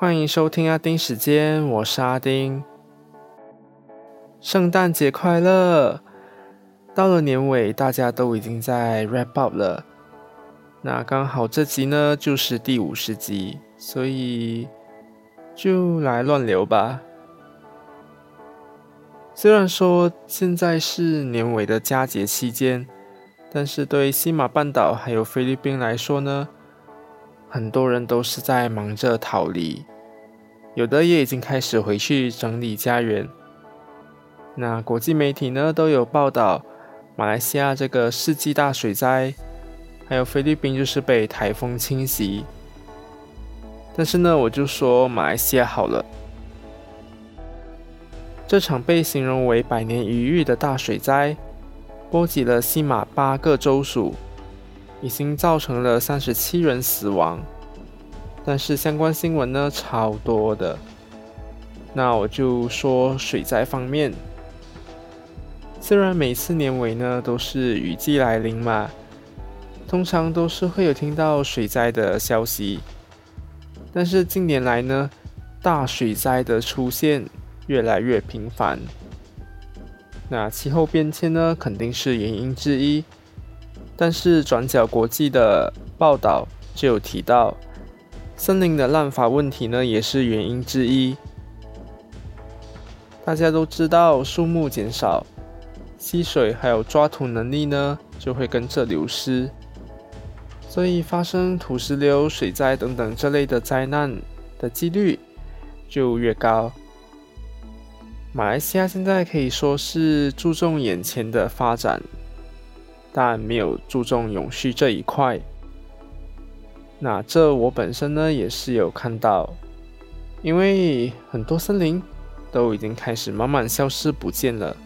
欢迎收听阿丁时间，我是阿丁。圣诞节快乐！到了年尾，大家都已经在 wrap up 了。那刚好这集呢就是第五十集，所以就来乱聊吧。虽然说现在是年尾的佳节期间，但是对西马半岛还有菲律宾来说呢？很多人都是在忙着逃离，有的也已经开始回去整理家园。那国际媒体呢都有报道，马来西亚这个世纪大水灾，还有菲律宾就是被台风侵袭。但是呢，我就说马来西亚好了，这场被形容为百年一遇的大水灾，波及了西马八个州属。已经造成了三十七人死亡，但是相关新闻呢超多的。那我就说水灾方面，虽然每次年尾呢都是雨季来临嘛，通常都是会有听到水灾的消息，但是近年来呢，大水灾的出现越来越频繁。那气候变迁呢肯定是原因之一。但是转角国际的报道就有提到，森林的滥伐问题呢，也是原因之一。大家都知道，树木减少，吸水还有抓土能力呢，就会跟着流失，所以发生土石流、水灾等等这类的灾难的几率就越高。马来西亚现在可以说是注重眼前的发展。但没有注重永续这一块。那这我本身呢也是有看到，因为很多森林都已经开始慢慢消失不见了，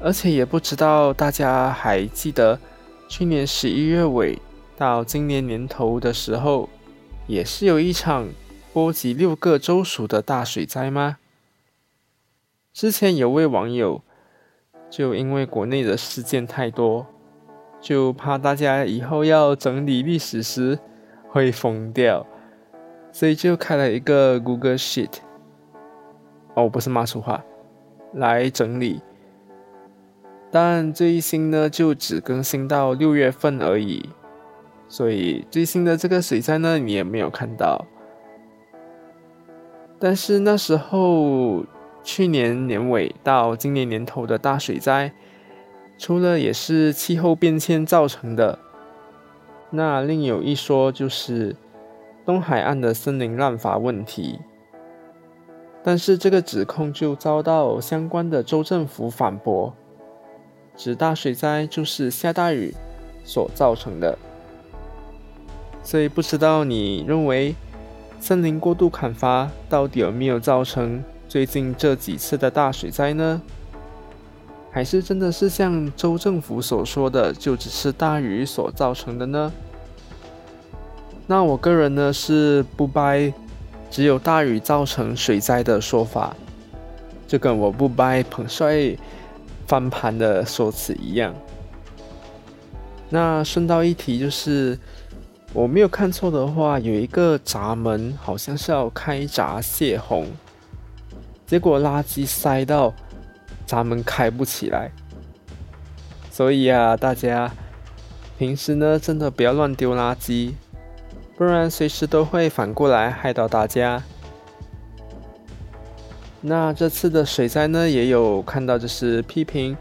而且也不知道大家还记得去年十一月尾到今年年头的时候，也是有一场波及六个州属的大水灾吗？之前有位网友。就因为国内的事件太多，就怕大家以后要整理历史时会疯掉，所以就开了一个 Google Sheet，哦，不是骂粗话，来整理。但最新呢，就只更新到六月份而已，所以最新的这个水灾呢，你也没有看到。但是那时候。去年年尾到今年年头的大水灾，除了也是气候变迁造成的，那另有一说就是东海岸的森林滥伐问题。但是这个指控就遭到相关的州政府反驳，指大水灾就是下大雨所造成的。所以不知道你认为森林过度砍伐到底有没有造成？最近这几次的大水灾呢，还是真的是像州政府所说的，就只是大雨所造成的呢？那我个人呢是不掰，只有大雨造成水灾的说法，就跟我不掰彭帅翻盘的说辞一样。那顺道一提，就是我没有看错的话，有一个闸门好像是要开闸泄洪。结果垃圾塞到闸门开不起来，所以啊，大家平时呢真的不要乱丢垃圾，不然随时都会反过来害到大家。那这次的水灾呢，也有看到就是批评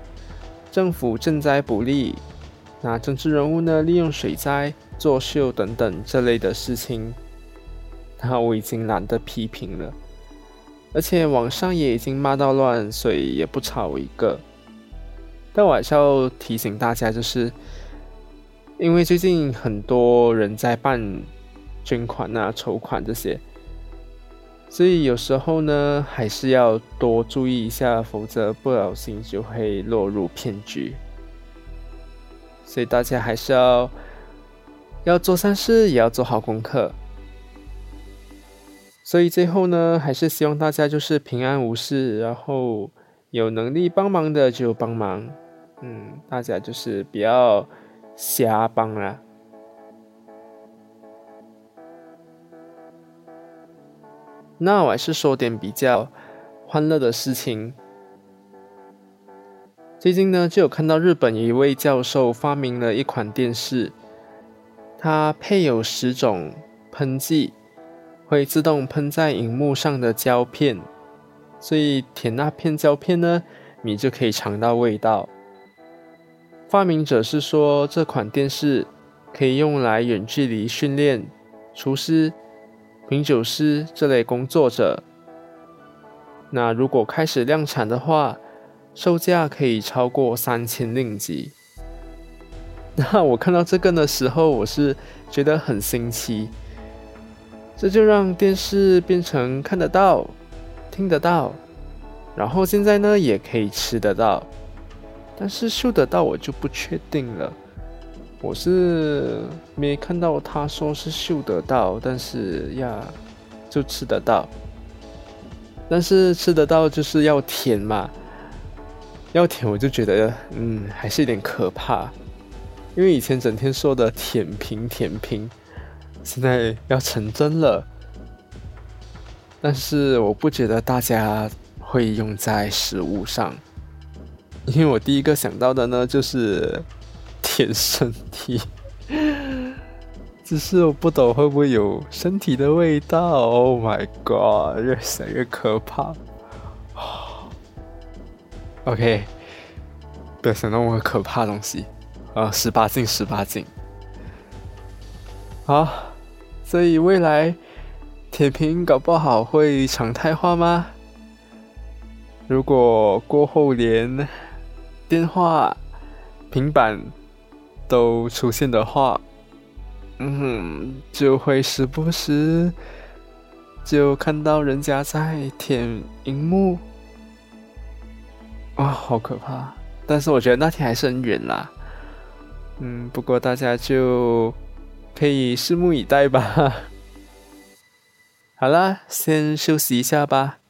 政府赈灾不力，那政治人物呢利用水灾作秀等等这类的事情，那我已经懒得批评了。而且网上也已经骂到乱，所以也不差我一个。但我还是要提醒大家，就是因为最近很多人在办捐款啊、筹款这些，所以有时候呢还是要多注意一下，否则不小心就会落入骗局。所以大家还是要要做善事，也要做好功课。所以最后呢，还是希望大家就是平安无事，然后有能力帮忙的就帮忙，嗯，大家就是不要瞎帮啦。那我还是说点比较欢乐的事情。最近呢，就有看到日本一位教授发明了一款电视，它配有十种喷剂，会自动喷在荧幕上的胶片，所以舔那片胶片呢，你就可以尝到味道。发明者是说，这款电视可以用来远距离训练厨师。品酒师这类工作者，那如果开始量产的话，售价可以超过三千令吉。那我看到这个的时候，我是觉得很新奇。这就让电视变成看得到、听得到，然后现在呢也可以吃得到，但是嗅得到我就不确定了。我是没看到他说是嗅得到，但是呀，就吃得到。但是吃得到就是要甜嘛，要甜我就觉得嗯还是有点可怕，因为以前整天说的舔屏舔屏，现在要成真了。但是我不觉得大家会用在食物上，因为我第一个想到的呢就是。舔身体，只是我不懂会不会有身体的味道。Oh my god，越想越可怕。OK，不要想那么可怕的东西啊！十八禁，十八禁。好，所以未来铁屏搞不好会常态化吗？如果过后连电话、平板。都出现的话，嗯，就会时不时就看到人家在舔荧幕，啊，好可怕！但是我觉得那天还是很远啦，嗯，不过大家就可以拭目以待吧。好啦，先休息一下吧。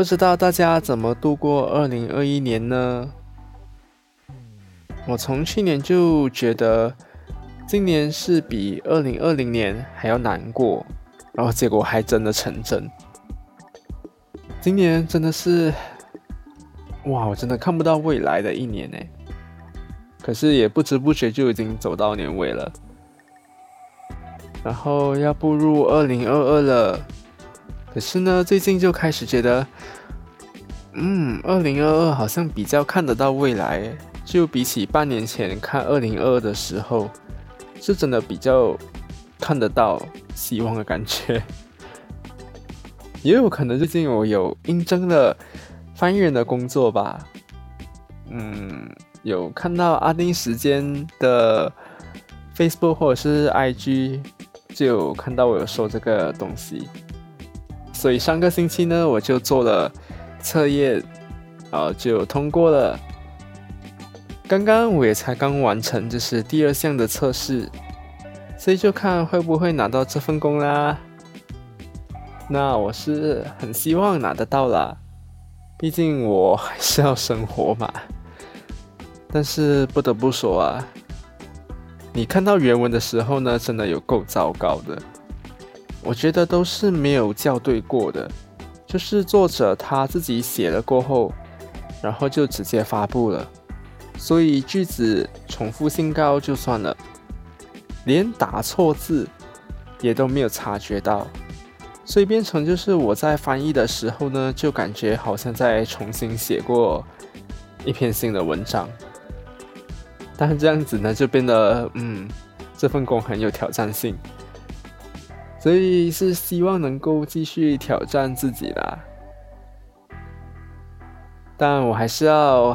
不知道大家怎么度过二零二一年呢？我从去年就觉得今年是比二零二零年还要难过，然后结果还真的成真。今年真的是，哇，我真的看不到未来的一年呢。可是也不知不觉就已经走到年尾了，然后要步入二零二二了。可是呢，最近就开始觉得，嗯，二零二二好像比较看得到未来，就比起半年前看二零二二的时候，是真的比较看得到希望的感觉。也有可能最近我有应征了翻译人的工作吧，嗯，有看到阿丁时间的 Facebook 或者是 IG，就有看到我有说这个东西。所以上个星期呢，我就做了测验，啊，就通过了。刚刚我也才刚完成，这是第二项的测试，所以就看会不会拿到这份工啦。那我是很希望拿得到啦，毕竟我还是要生活嘛。但是不得不说啊，你看到原文的时候呢，真的有够糟糕的。我觉得都是没有校对过的，就是作者他自己写了过后，然后就直接发布了，所以句子重复性高就算了，连打错字也都没有察觉到，所以变成就是我在翻译的时候呢，就感觉好像在重新写过一篇新的文章，但是这样子呢，就变得嗯，这份工很有挑战性。所以是希望能够继续挑战自己啦，但我还是要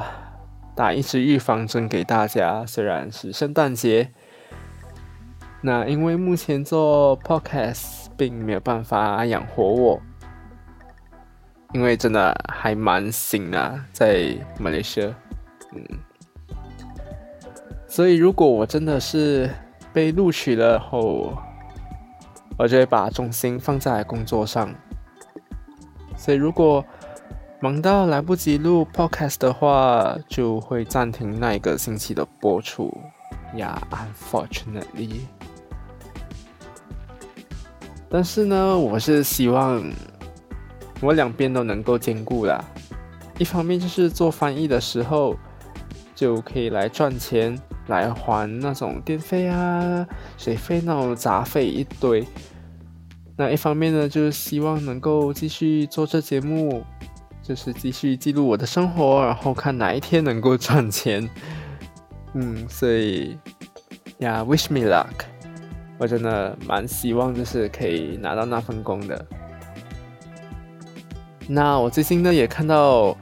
打一支预防针给大家。虽然是圣诞节，那因为目前做 podcast 并没有办法养活我，因为真的还蛮新啊，在马来西亚，嗯，所以如果我真的是被录取了后，我就会把重心放在工作上。所以如果忙到来不及录 podcast 的话，就会暂停那一个星期的播出。呀，unfortunately。但是呢，我是希望我两边都能够兼顾啦。一方面就是做翻译的时候，就可以来赚钱，来还那种电费啊、水费那种杂费一堆。那一方面呢，就是希望能够继续做这节目，就是继续记录我的生活，然后看哪一天能够赚钱。嗯，所以呀，wish me luck。我真的蛮希望，就是可以拿到那份工的。那我最近呢，也看到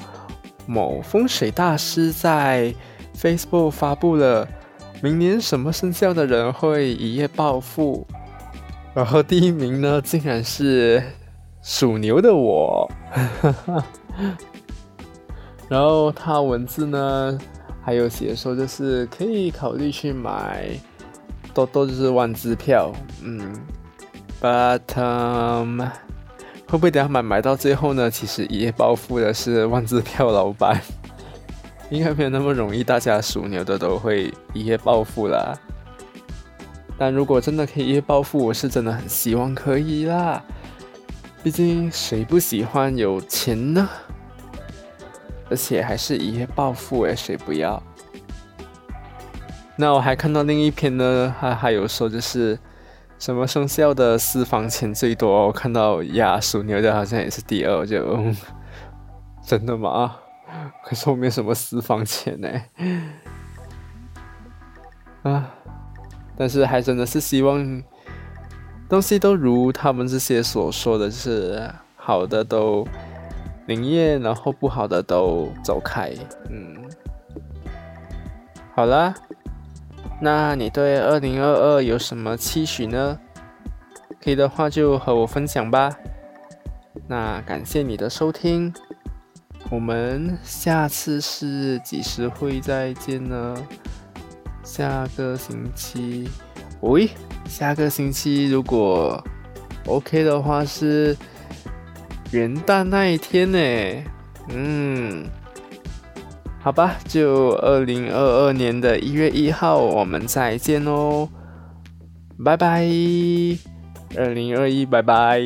某风水大师在 Facebook 发布了明年什么生肖的人会一夜暴富，然后第一名呢，竟然是属牛的我。然后他文字呢，还有写说，就是可以考虑去买。都都就是万支票，嗯，but um，会不会等下买买到最后呢？其实一夜暴富的是万支票老板，应该没有那么容易，大家属牛的都会一夜暴富啦。但如果真的可以一夜暴富，我是真的很希望可以啦。毕竟谁不喜欢有钱呢？而且还是一夜暴富诶，谁不要？那我还看到另一篇呢，还还有说就是什么生肖的私房钱最多？我看到呀，属牛的好像也是第二，就真的吗？可是我没什么私房钱呢。啊，但是还真的是希望东西都如他们这些所说的，就是好的都灵验，然后不好的都走开。嗯，好啦。那你对二零二二有什么期许呢？可以的话就和我分享吧。那感谢你的收听，我们下次是几时会再见呢？下个星期，喂，下个星期如果 OK 的话是元旦那一天呢？嗯。好吧，就二零二二年的一月一号，我们再见哦，拜拜，二零二一，拜拜。